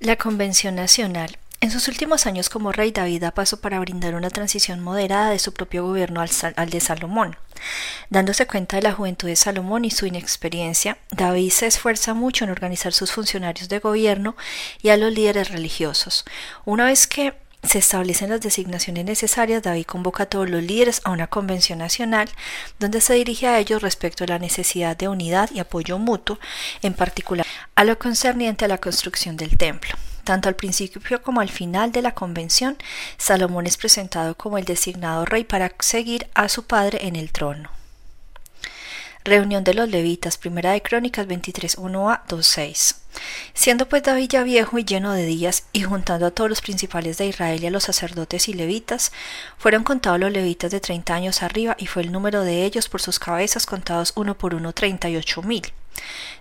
La Convención Nacional. En sus últimos años como rey, David da paso para brindar una transición moderada de su propio gobierno al, al, de Salomón. Dándose cuenta de la juventud de Salomón y su inexperiencia, David se esfuerza mucho en organizar sus funcionarios de gobierno y a los líderes religiosos. Una vez que se establecen las designaciones necesarias, David convoca a todos los líderes a una convención nacional donde se dirige a ellos respecto a la necesidad de unidad y apoyo mutuo, en particular a lo concerniente a la construcción del templo. Tanto al principio como al final de la convención, Salomón es presentado como el designado rey para seguir a su padre en el trono. Reunión de los levitas, primera de Crónicas 23, 1a 2.6. Siendo pues David ya viejo y lleno de días, y juntando a todos los principales de Israel y a los sacerdotes y levitas, fueron contados los levitas de treinta años arriba, y fue el número de ellos por sus cabezas contados uno por uno treinta y ocho mil.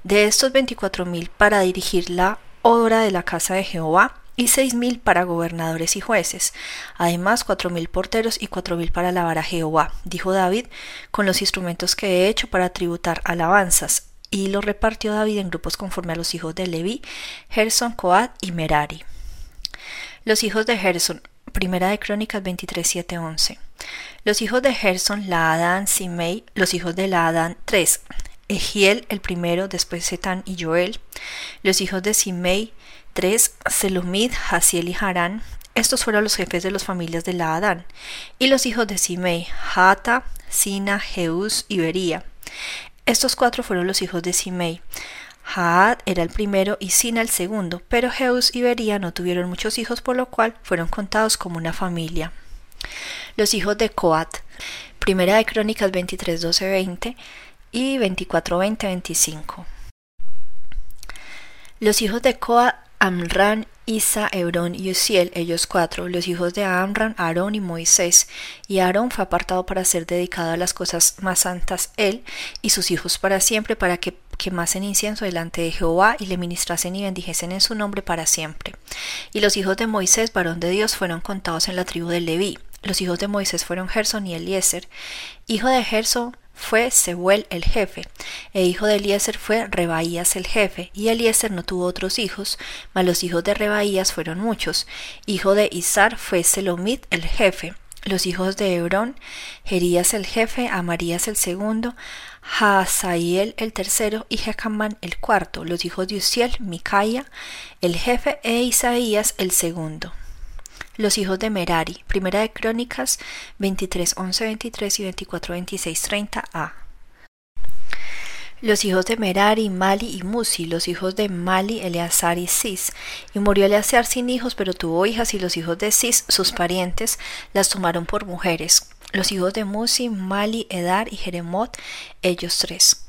De estos veinticuatro mil para dirigir la obra de la casa de Jehová, y seis mil para gobernadores y jueces, además cuatro mil porteros y cuatro mil para alabar a Jehová, dijo David, con los instrumentos que he hecho para tributar alabanzas, y lo repartió David en grupos conforme a los hijos de Leví, Gerson, Coat y Merari. Los hijos de Gerson, primera de Crónicas 23, 7, 11. Los hijos de Gerson, Laadán, Simei, los hijos de Laadán, tres, Egiel el primero, después Setán y Joel, los hijos de Simei, tres, Selumid, Hasiel y Harán, estos fueron los jefes de las familias de Laadán, y los hijos de Simei, Hata, Sina, Jeús y Bería. Estos cuatro fueron los hijos de Simei. Haad era el primero y Sina el segundo, pero Jeús y Bería no tuvieron muchos hijos, por lo cual fueron contados como una familia. Los hijos de Coat, primera de Crónicas 23, 12, 20, y 24, 20, 25. Los hijos de Coa, Amran, Isa, Hebrón y Uziel, ellos cuatro, los hijos de Amran, Aarón y Moisés. Y Aarón fue apartado para ser dedicado a las cosas más santas él y sus hijos para siempre, para que quemasen incienso delante de Jehová y le ministrasen y bendijesen en su nombre para siempre. Y los hijos de Moisés, varón de Dios, fueron contados en la tribu de Leví. Los hijos de Moisés fueron Gerson y Eliezer. Hijo de Gerson fue Sebuel el jefe, e hijo de Eliezer fue Rebaías el jefe, y Eliezer no tuvo otros hijos, mas los hijos de Rebaías fueron muchos. Hijo de Izar fue Selomit el jefe. Los hijos de Hebrón, Jerías el jefe, Amarías el segundo, Hazael el tercero y Jecamán el cuarto. Los hijos de Uziel, Micaía el jefe e Isaías el segundo. Los hijos de Merari, Primera de Crónicas 23, 11, 23 y 24, 26, 30 a. Los hijos de Merari, Mali y Musi, los hijos de Mali, Eleazar y Cis. Y murió Eleazar sin hijos, pero tuvo hijas, y los hijos de Cis, sus parientes, las tomaron por mujeres. Los hijos de Musi, Mali, Edar y Jeremot, ellos tres.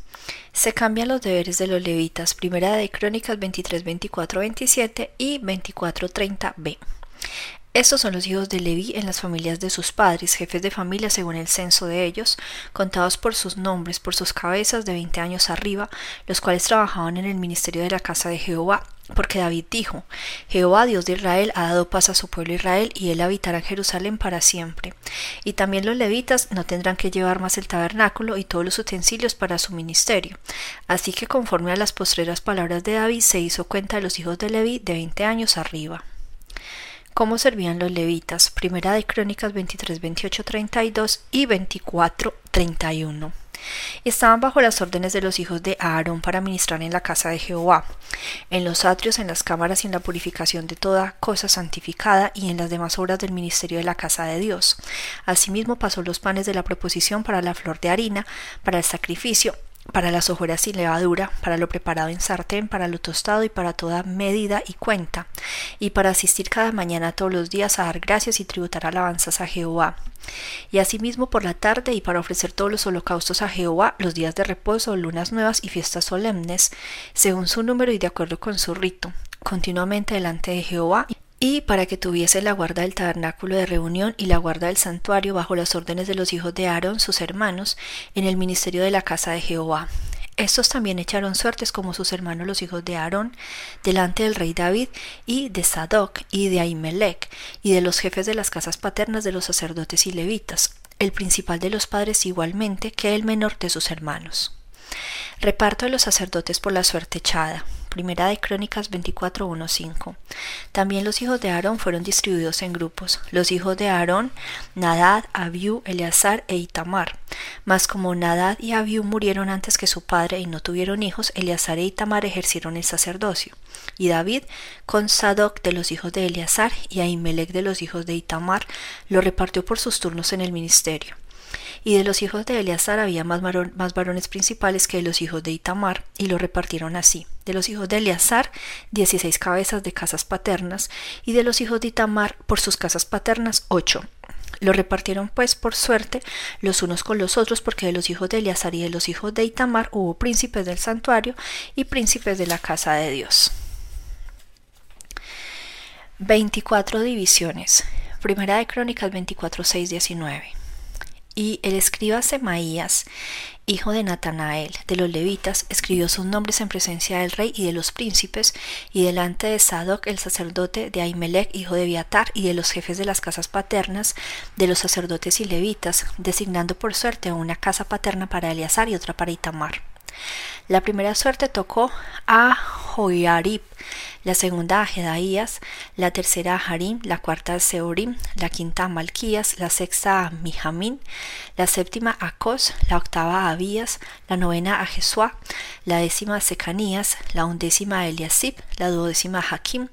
Se cambian los deberes de los levitas, primera de Crónicas 23, 24, 27 y 24, 30 b. Estos son los hijos de Leví en las familias de sus padres, jefes de familia según el censo de ellos, contados por sus nombres, por sus cabezas de veinte años arriba, los cuales trabajaban en el ministerio de la casa de Jehová. Porque David dijo, Jehová, Dios de Israel, ha dado paz a su pueblo Israel, y él habitará en Jerusalén para siempre. Y también los levitas no tendrán que llevar más el tabernáculo y todos los utensilios para su ministerio. Así que conforme a las postreras palabras de David, se hizo cuenta de los hijos de Leví de veinte años arriba cómo servían los levitas, primera de Crónicas 23, 28, 32 y 24, 31. Estaban bajo las órdenes de los hijos de Aarón para ministrar en la casa de Jehová, en los atrios, en las cámaras y en la purificación de toda cosa santificada y en las demás obras del ministerio de la casa de Dios. Asimismo pasó los panes de la proposición para la flor de harina, para el sacrificio, para las hojuelas sin levadura, para lo preparado en sartén, para lo tostado y para toda medida y cuenta, y para asistir cada mañana todos los días a dar gracias y tributar alabanzas a Jehová. Y asimismo por la tarde y para ofrecer todos los holocaustos a Jehová, los días de reposo, lunas nuevas y fiestas solemnes, según su número y de acuerdo con su rito, continuamente delante de Jehová y para que tuviese la guarda del tabernáculo de reunión y la guarda del santuario bajo las órdenes de los hijos de Aarón, sus hermanos, en el ministerio de la casa de Jehová. Estos también echaron suertes como sus hermanos los hijos de Aarón, delante del rey David, y de Sadoc, y de Ahimelech, y de los jefes de las casas paternas de los sacerdotes y levitas, el principal de los padres igualmente que el menor de sus hermanos. Reparto de los sacerdotes por la suerte echada. Primera de Crónicas 24.1.5. También los hijos de Aarón fueron distribuidos en grupos. Los hijos de Aarón, Nadad, Abiú, Eleazar e Itamar. Mas como Nadad y Abiú murieron antes que su padre y no tuvieron hijos, Eleazar e Itamar ejercieron el sacerdocio. Y David, con Sadoc de los hijos de Eleazar y Ahimelech de los hijos de Itamar, lo repartió por sus turnos en el ministerio. Y de los hijos de Eleazar había más, varones principales que de los hijos de Itamar, y lo repartieron así. De los hijos de Eleazar, dieciséis cabezas de casas paternas, y de los hijos de Itamar, por sus casas paternas, ocho. Lo repartieron pues por suerte los unos con los otros, porque de los hijos de Eleazar y de los hijos de Itamar hubo príncipes del santuario y príncipes de la casa de Dios. 24 divisiones. Primera de Crónicas 24, 6, 19. Y el escriba Semaías, hijo de Natanael, de los levitas, escribió sus nombres en presencia del rey y de los príncipes, y delante de Sadoc el sacerdote, de Ahimelech, hijo de Biatar, y de los jefes de las casas paternas, de los sacerdotes y levitas, designando por suerte una casa paterna para Eleazar y otra para Itamar. La primera suerte tocó a Joiarib, la segunda a Jedaías, la tercera a Harim, la cuarta a Seorim, la quinta a Malquías, la sexta a Mijamín, la séptima a Cos, la octava a Abías, la novena a Jesuá, la décima a Secanías, la undécima a Eliasib, la duodécima a Hakim,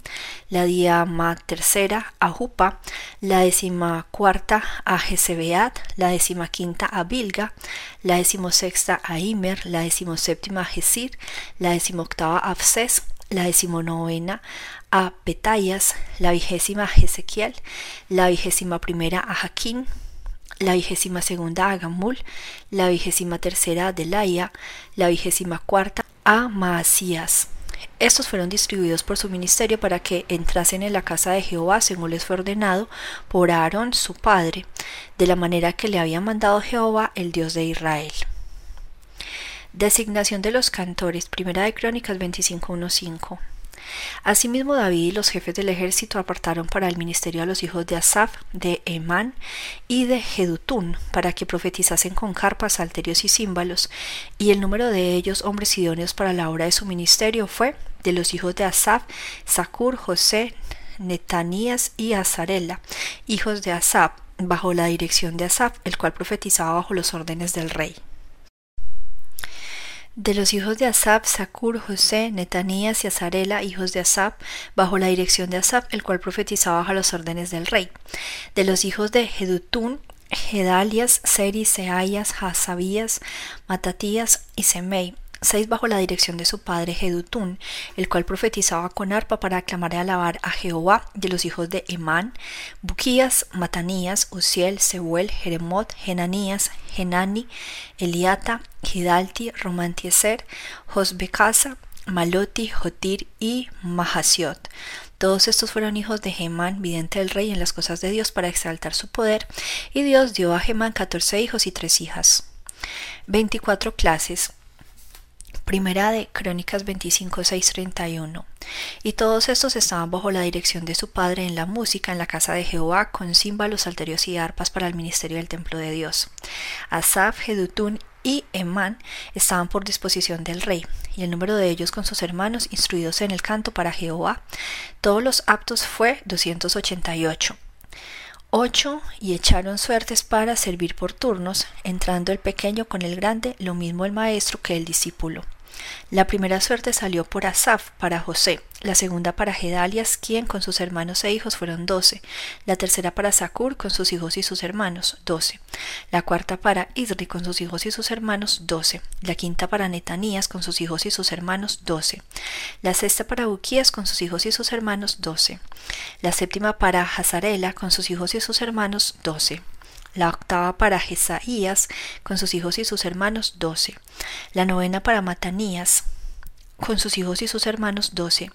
la diama tercera a Jupa, la décima cuarta a Jezebeat, la décima quinta a Bilga, la decimosexta a Imer, la decimoséptima a Jesir, la decimoctava a Abses, la decimonovena a Petayas, la vigésima a Ezequiel, la vigésima primera a Jaquín, la vigésima segunda a Gamul, la vigésima tercera a Delaya, la vigésima cuarta a Maasías. Estos fueron distribuidos por su ministerio para que entrasen en la casa de Jehová según les fue ordenado por Aarón su padre, de la manera que le había mandado Jehová el Dios de Israel. Designación de los cantores. Primera de Crónicas 25.1.5. Asimismo David y los jefes del ejército apartaron para el ministerio a los hijos de Asaf, de Emán y de Jedutún, para que profetizasen con carpas, salterios y címbalos, y el número de ellos, hombres idóneos para la obra de su ministerio, fue de los hijos de Asaf, Sacur, José, Netanías y Azarela, hijos de Asaf, bajo la dirección de Asaf, el cual profetizaba bajo los órdenes del rey. De los hijos de Asap, Sakur, José, Netanías y Azarela, hijos de Asap, bajo la dirección de Asap, el cual profetizaba bajo las órdenes del rey. De los hijos de Jedutún, Gedalias, Seri, Seayas, Hasabías, Matatías y Semei, seis bajo la dirección de su padre Jedutún, el cual profetizaba con arpa para aclamar y alabar a Jehová de los hijos de Emán, Buquías, Matanías, Uziel, Sebuel, Jeremot, Genanías, Genani, Eliata, Gidalti, Romantieser, Josbecasa, Maloti, Jotir y Mahasiot. Todos estos fueron hijos de Gemán, vidente del rey en las cosas de Dios para exaltar su poder, y Dios dio a Gemán catorce hijos y tres hijas. Veinticuatro clases Primera de Crónicas 25, 6, 31. Y todos estos estaban bajo la dirección de su padre en la música en la casa de Jehová, con címbalos, salterios y arpas para el ministerio del templo de Dios. Asaf, Jedutún y Emán estaban por disposición del rey, y el número de ellos con sus hermanos instruidos en el canto para Jehová, todos los aptos fue 288 ocho y echaron suertes para servir por turnos, entrando el pequeño con el grande, lo mismo el maestro que el discípulo. La primera suerte salió por Asaf para José, la segunda para Gedalias, quien con sus hermanos e hijos fueron doce, la tercera para Sacur con sus hijos y sus hermanos, doce, la cuarta para Isri con sus hijos y sus hermanos, doce, la quinta para Netanías con sus hijos y sus hermanos, doce, la sexta para Buquías con sus hijos y sus hermanos, doce, la séptima para Hazarela con sus hijos y sus hermanos, doce, la octava para Jesaías con sus hijos y sus hermanos doce, la novena para Matanías con sus hijos y sus hermanos doce,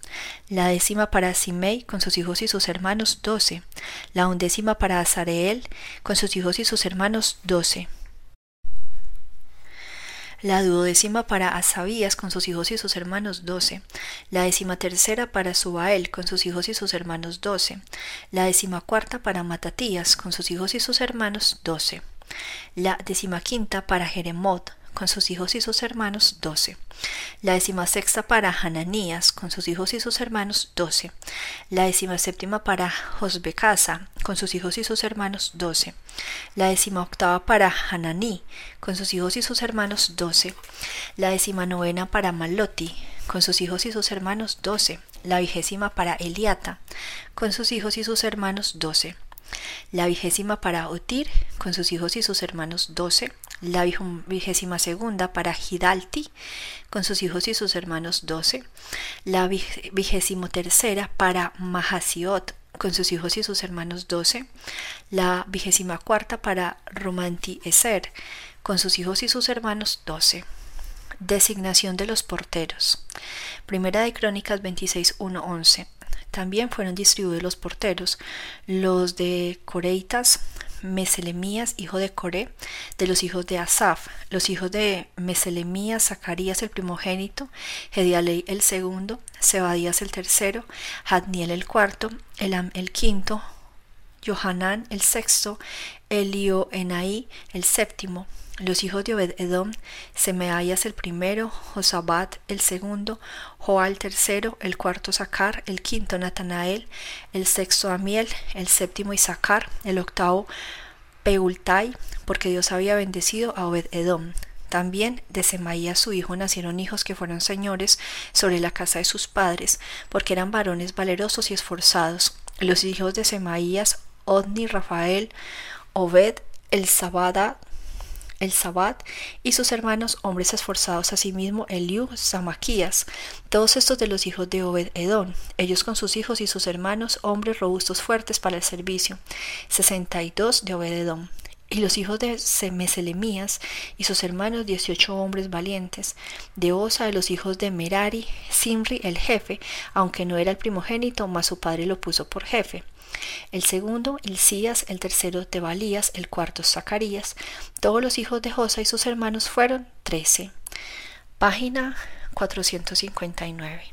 la décima para Simei con sus hijos y sus hermanos doce, la undécima para Azareel con sus hijos y sus hermanos doce, la duodécima para Asabías con sus hijos y sus hermanos doce, la décima tercera para Subael con sus hijos y sus hermanos doce, la décima cuarta para Matatías con sus hijos y sus hermanos doce, la décima quinta para Jeremot con sus hijos y sus hermanos, doce. La décima sexta para Hananías, con sus hijos y sus hermanos, doce. La décima séptima para Josbecasa, con sus hijos y sus hermanos, doce. La décima octava para Hananí, con sus hijos y sus hermanos, doce. La décima novena para Maloti, con sus hijos y sus hermanos, doce. La vigésima para Eliata, con sus hijos y sus hermanos, doce la vigésima para Otir, con sus hijos y sus hermanos doce, la vigésima segunda para Hidalti, con sus hijos y sus hermanos doce, la vigésimo tercera para Mahasiot, con sus hijos y sus hermanos doce, la vigésima cuarta para Romanti Eser, con sus hijos y sus hermanos doce. Designación de los porteros. Primera de Crónicas 26, 11. También fueron distribuidos los porteros, los de Coreitas, Meselemías, hijo de Coré, de los hijos de Asaf, los hijos de Meselemías, Zacarías el primogénito, Gedialei el segundo, Sebadías el tercero, Hadniel el cuarto, Elam el quinto, Johanán el sexto, Elioenai el séptimo, los hijos de Obed Edom, Semeayas el primero, Josabat el segundo, Joal el tercero, el cuarto Sacar, el quinto Natanael, el sexto Amiel, el séptimo Isaacar, el octavo Peultai, porque Dios había bendecido a Obed Edom. También de Semaías su hijo nacieron hijos que fueron señores sobre la casa de sus padres, porque eran varones valerosos y esforzados. Los hijos de Semaías, Odni, Rafael, Obed, el Sabada, el Sabat y sus hermanos hombres esforzados asimismo Eliú, Samaquías, todos estos de los hijos de Obed Edom, ellos con sus hijos y sus hermanos hombres robustos fuertes para el servicio, sesenta y dos de Obed Edom. Y los hijos de Meselemías y sus hermanos dieciocho hombres valientes, de Osa de los hijos de Merari, Simri el jefe, aunque no era el primogénito, mas su padre lo puso por jefe el segundo Ilcías, el tercero Tebalías, el cuarto Zacarías. Todos los hijos de Josa y sus hermanos fueron trece. Página 459.